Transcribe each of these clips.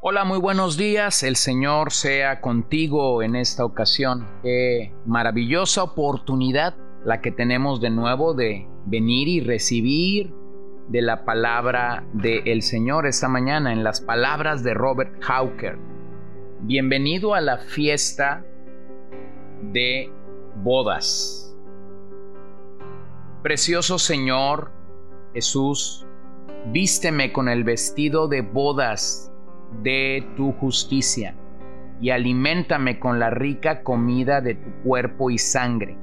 Hola, muy buenos días. El Señor sea contigo en esta ocasión. Qué maravillosa oportunidad la que tenemos de nuevo de venir y recibir de la palabra del Señor esta mañana en las palabras de Robert Hawker. Bienvenido a la fiesta de bodas. Precioso Señor Jesús, vísteme con el vestido de bodas de tu justicia, y aliméntame con la rica comida de tu cuerpo y sangre.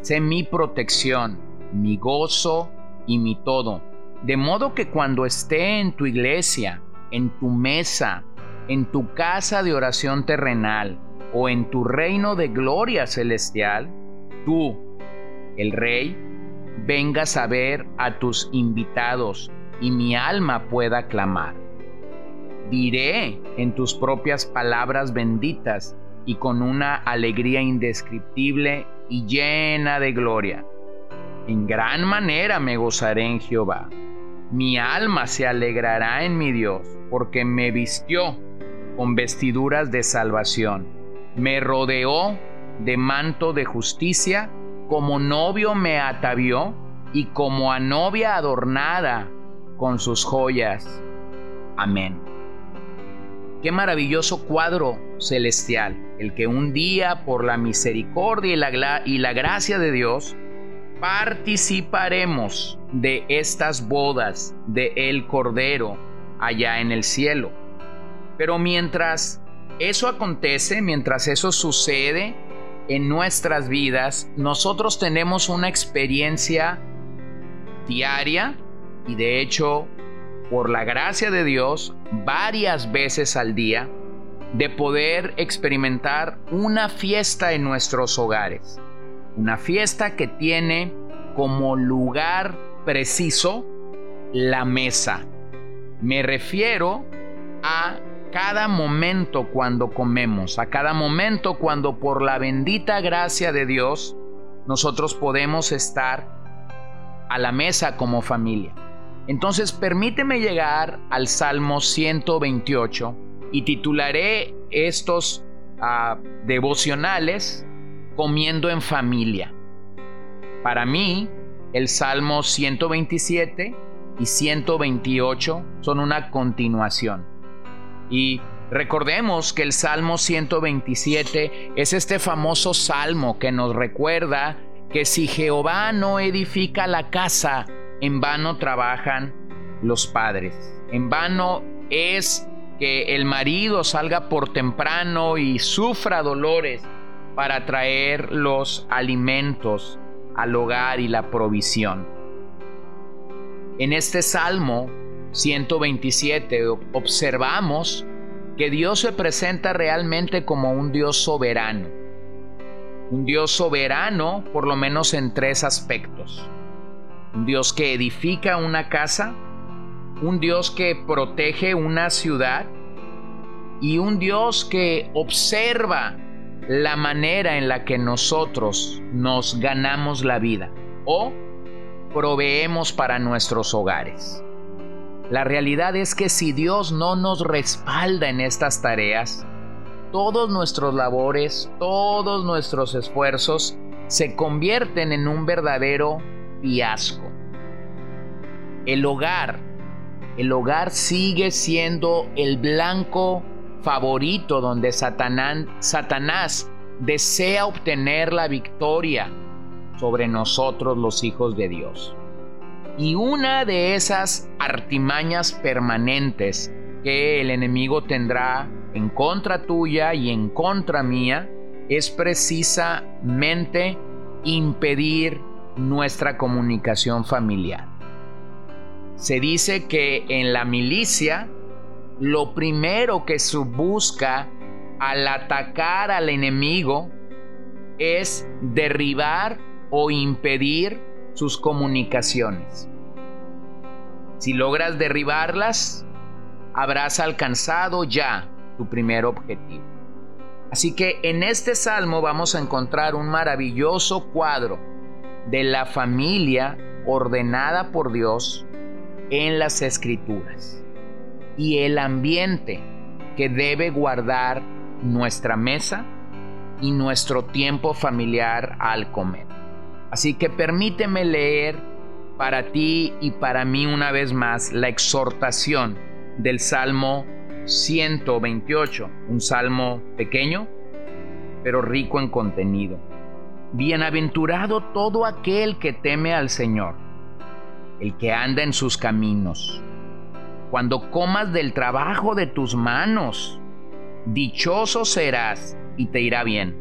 Sé mi protección, mi gozo y mi todo, de modo que cuando esté en tu iglesia, en tu mesa, en tu casa de oración terrenal o en tu reino de gloria celestial, tú, el Rey, vengas a ver a tus invitados y mi alma pueda clamar diré en tus propias palabras benditas y con una alegría indescriptible y llena de gloria. En gran manera me gozaré en Jehová. Mi alma se alegrará en mi Dios, porque me vistió con vestiduras de salvación. Me rodeó de manto de justicia, como novio me atavió y como a novia adornada con sus joyas. Amén. Qué maravilloso cuadro celestial, el que un día por la misericordia y la, y la gracia de Dios participaremos de estas bodas de el Cordero allá en el cielo. Pero mientras eso acontece, mientras eso sucede en nuestras vidas, nosotros tenemos una experiencia diaria y de hecho por la gracia de Dios, varias veces al día, de poder experimentar una fiesta en nuestros hogares. Una fiesta que tiene como lugar preciso la mesa. Me refiero a cada momento cuando comemos, a cada momento cuando por la bendita gracia de Dios nosotros podemos estar a la mesa como familia. Entonces permíteme llegar al Salmo 128 y titularé estos ah, devocionales comiendo en familia. Para mí, el Salmo 127 y 128 son una continuación. Y recordemos que el Salmo 127 es este famoso salmo que nos recuerda que si Jehová no edifica la casa, en vano trabajan los padres. En vano es que el marido salga por temprano y sufra dolores para traer los alimentos al hogar y la provisión. En este Salmo 127 observamos que Dios se presenta realmente como un Dios soberano. Un Dios soberano por lo menos en tres aspectos un Dios que edifica una casa, un Dios que protege una ciudad y un Dios que observa la manera en la que nosotros nos ganamos la vida o proveemos para nuestros hogares. La realidad es que si Dios no nos respalda en estas tareas, todos nuestros labores, todos nuestros esfuerzos se convierten en un verdadero El hogar, el hogar sigue siendo el blanco favorito donde Satanás, Satanás desea obtener la victoria sobre nosotros los hijos de Dios. Y una de esas artimañas permanentes que el enemigo tendrá en contra tuya y en contra mía es precisamente impedir nuestra comunicación familiar. Se dice que en la milicia lo primero que se busca al atacar al enemigo es derribar o impedir sus comunicaciones. Si logras derribarlas, habrás alcanzado ya tu primer objetivo. Así que en este salmo vamos a encontrar un maravilloso cuadro de la familia ordenada por Dios en las escrituras y el ambiente que debe guardar nuestra mesa y nuestro tiempo familiar al comer. Así que permíteme leer para ti y para mí una vez más la exhortación del Salmo 128, un salmo pequeño, pero rico en contenido. Bienaventurado todo aquel que teme al Señor, el que anda en sus caminos. Cuando comas del trabajo de tus manos, dichoso serás y te irá bien.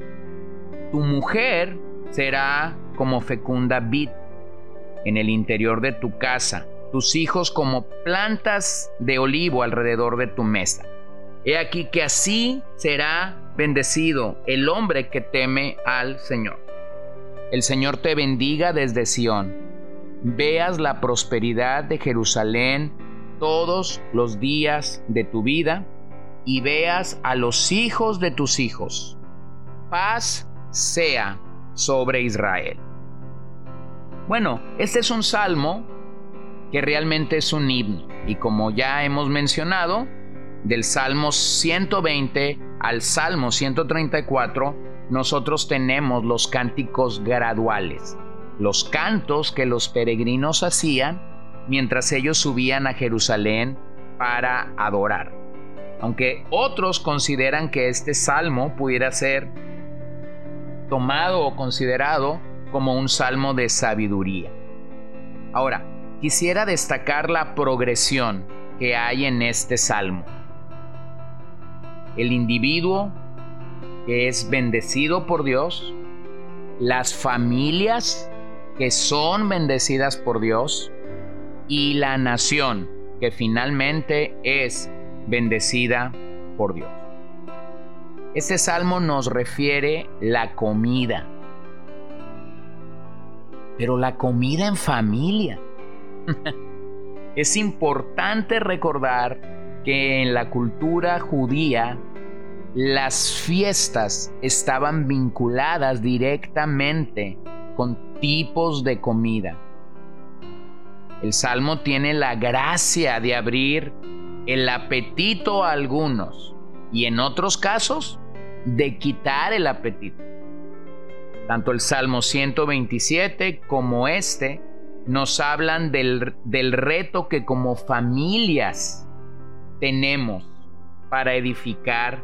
Tu mujer será como fecunda vid en el interior de tu casa, tus hijos como plantas de olivo alrededor de tu mesa. He aquí que así será bendecido el hombre que teme al Señor. El Señor te bendiga desde Sión. Veas la prosperidad de Jerusalén todos los días de tu vida y veas a los hijos de tus hijos. Paz sea sobre Israel. Bueno, este es un salmo que realmente es un himno y como ya hemos mencionado, del Salmo 120 al Salmo 134, nosotros tenemos los cánticos graduales, los cantos que los peregrinos hacían mientras ellos subían a Jerusalén para adorar. Aunque otros consideran que este salmo pudiera ser tomado o considerado como un salmo de sabiduría. Ahora, quisiera destacar la progresión que hay en este salmo. El individuo que es bendecido por Dios, las familias que son bendecidas por Dios y la nación que finalmente es bendecida por Dios. Este salmo nos refiere la comida, pero la comida en familia. es importante recordar que en la cultura judía las fiestas estaban vinculadas directamente con tipos de comida. El salmo tiene la gracia de abrir el apetito a algunos y en otros casos de quitar el apetito. Tanto el Salmo 127 como este nos hablan del, del reto que como familias tenemos para edificar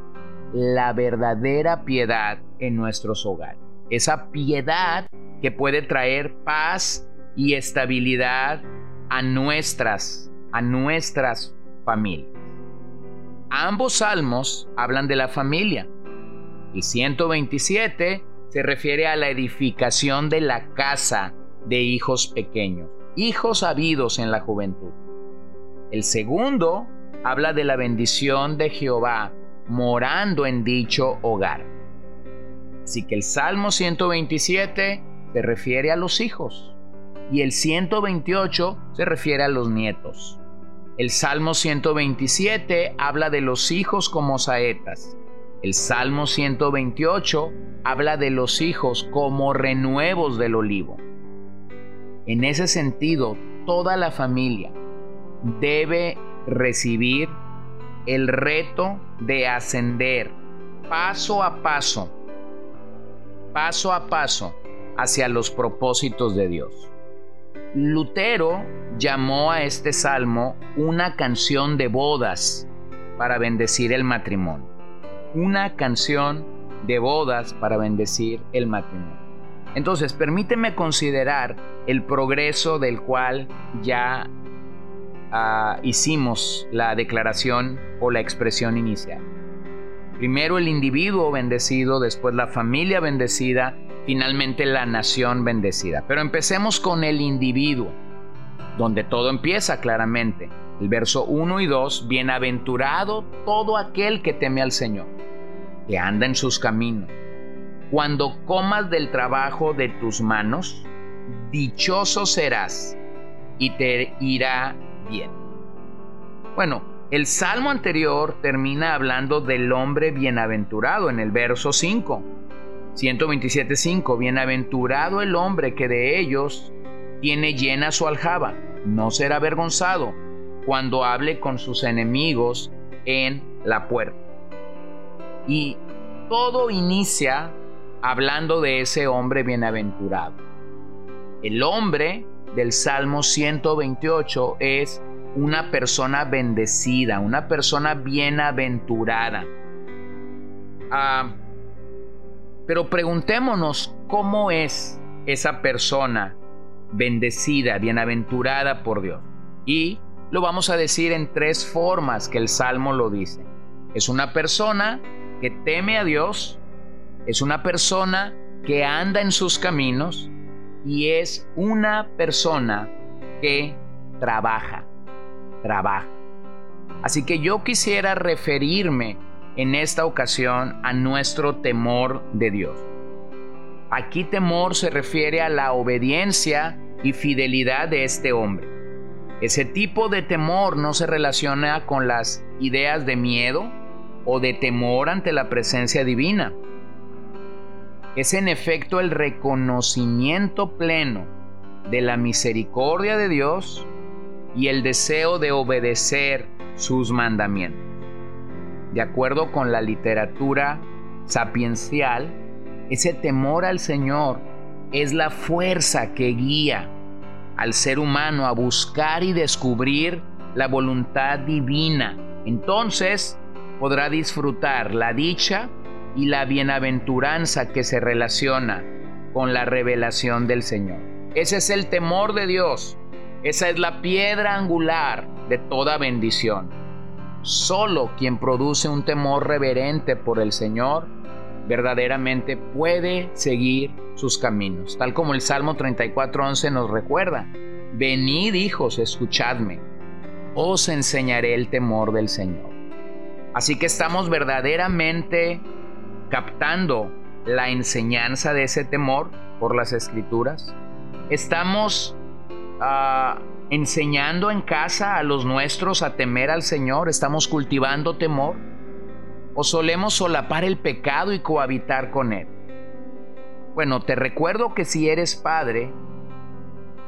la verdadera piedad en nuestros hogares. Esa piedad que puede traer paz y estabilidad a nuestras, a nuestras familias. Ambos salmos hablan de la familia. El 127 se refiere a la edificación de la casa de hijos pequeños, hijos habidos en la juventud. El segundo habla de la bendición de Jehová morando en dicho hogar. Así que el Salmo 127 se refiere a los hijos y el 128 se refiere a los nietos. El Salmo 127 habla de los hijos como saetas. El Salmo 128 habla de los hijos como renuevos del olivo. En ese sentido, toda la familia debe recibir el reto de ascender paso a paso, paso a paso hacia los propósitos de Dios. Lutero llamó a este salmo una canción de bodas para bendecir el matrimonio. Una canción de bodas para bendecir el matrimonio. Entonces, permíteme considerar el progreso del cual ya Ah, hicimos la declaración o la expresión inicial. Primero el individuo bendecido, después la familia bendecida, finalmente la nación bendecida. Pero empecemos con el individuo, donde todo empieza claramente. El verso 1 y 2, bienaventurado todo aquel que teme al Señor, que anda en sus caminos. cuando comas del trabajo de tus manos, dichoso serás y te irá bien. Bueno, el salmo anterior termina hablando del hombre bienaventurado en el verso 5. 127.5. Bienaventurado el hombre que de ellos tiene llena su aljaba. No será avergonzado cuando hable con sus enemigos en la puerta. Y todo inicia hablando de ese hombre bienaventurado. El hombre del Salmo 128 es una persona bendecida, una persona bienaventurada. Ah, pero preguntémonos cómo es esa persona bendecida, bienaventurada por Dios. Y lo vamos a decir en tres formas que el Salmo lo dice. Es una persona que teme a Dios, es una persona que anda en sus caminos y es una persona que trabaja, trabaja. Así que yo quisiera referirme en esta ocasión a nuestro temor de Dios. Aquí temor se refiere a la obediencia y fidelidad de este hombre. Ese tipo de temor no se relaciona con las ideas de miedo o de temor ante la presencia divina es en efecto el reconocimiento pleno de la misericordia de Dios y el deseo de obedecer sus mandamientos. De acuerdo con la literatura sapiencial, ese temor al Señor es la fuerza que guía al ser humano a buscar y descubrir la voluntad divina. Entonces podrá disfrutar la dicha y la bienaventuranza que se relaciona con la revelación del Señor. Ese es el temor de Dios. Esa es la piedra angular de toda bendición. Solo quien produce un temor reverente por el Señor verdaderamente puede seguir sus caminos, tal como el Salmo 34:11 nos recuerda. Venid hijos, escuchadme, os enseñaré el temor del Señor. Así que estamos verdaderamente captando la enseñanza de ese temor por las escrituras? ¿Estamos ah, enseñando en casa a los nuestros a temer al Señor? ¿Estamos cultivando temor? ¿O solemos solapar el pecado y cohabitar con él? Bueno, te recuerdo que si eres padre,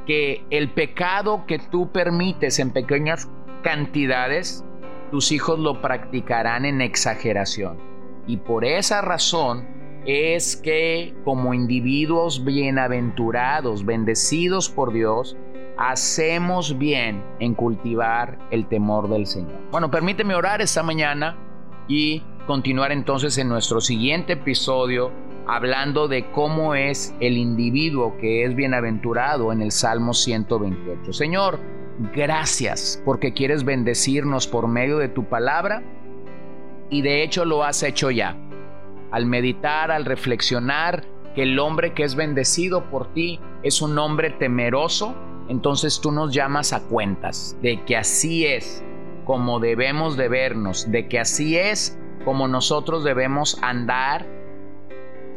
que el pecado que tú permites en pequeñas cantidades, tus hijos lo practicarán en exageración. Y por esa razón es que como individuos bienaventurados, bendecidos por Dios, hacemos bien en cultivar el temor del Señor. Bueno, permíteme orar esta mañana y continuar entonces en nuestro siguiente episodio hablando de cómo es el individuo que es bienaventurado en el Salmo 128. Señor, gracias porque quieres bendecirnos por medio de tu palabra y de hecho lo has hecho ya. Al meditar, al reflexionar que el hombre que es bendecido por ti es un hombre temeroso, entonces tú nos llamas a cuentas de que así es como debemos de vernos, de que así es como nosotros debemos andar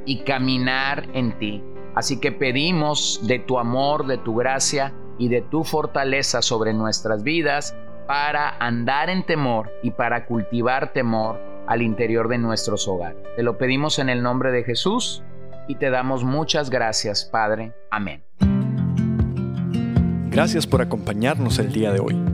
y caminar en ti. Así que pedimos de tu amor, de tu gracia y de tu fortaleza sobre nuestras vidas para andar en temor y para cultivar temor al interior de nuestros hogares. Te lo pedimos en el nombre de Jesús y te damos muchas gracias, Padre. Amén. Gracias por acompañarnos el día de hoy.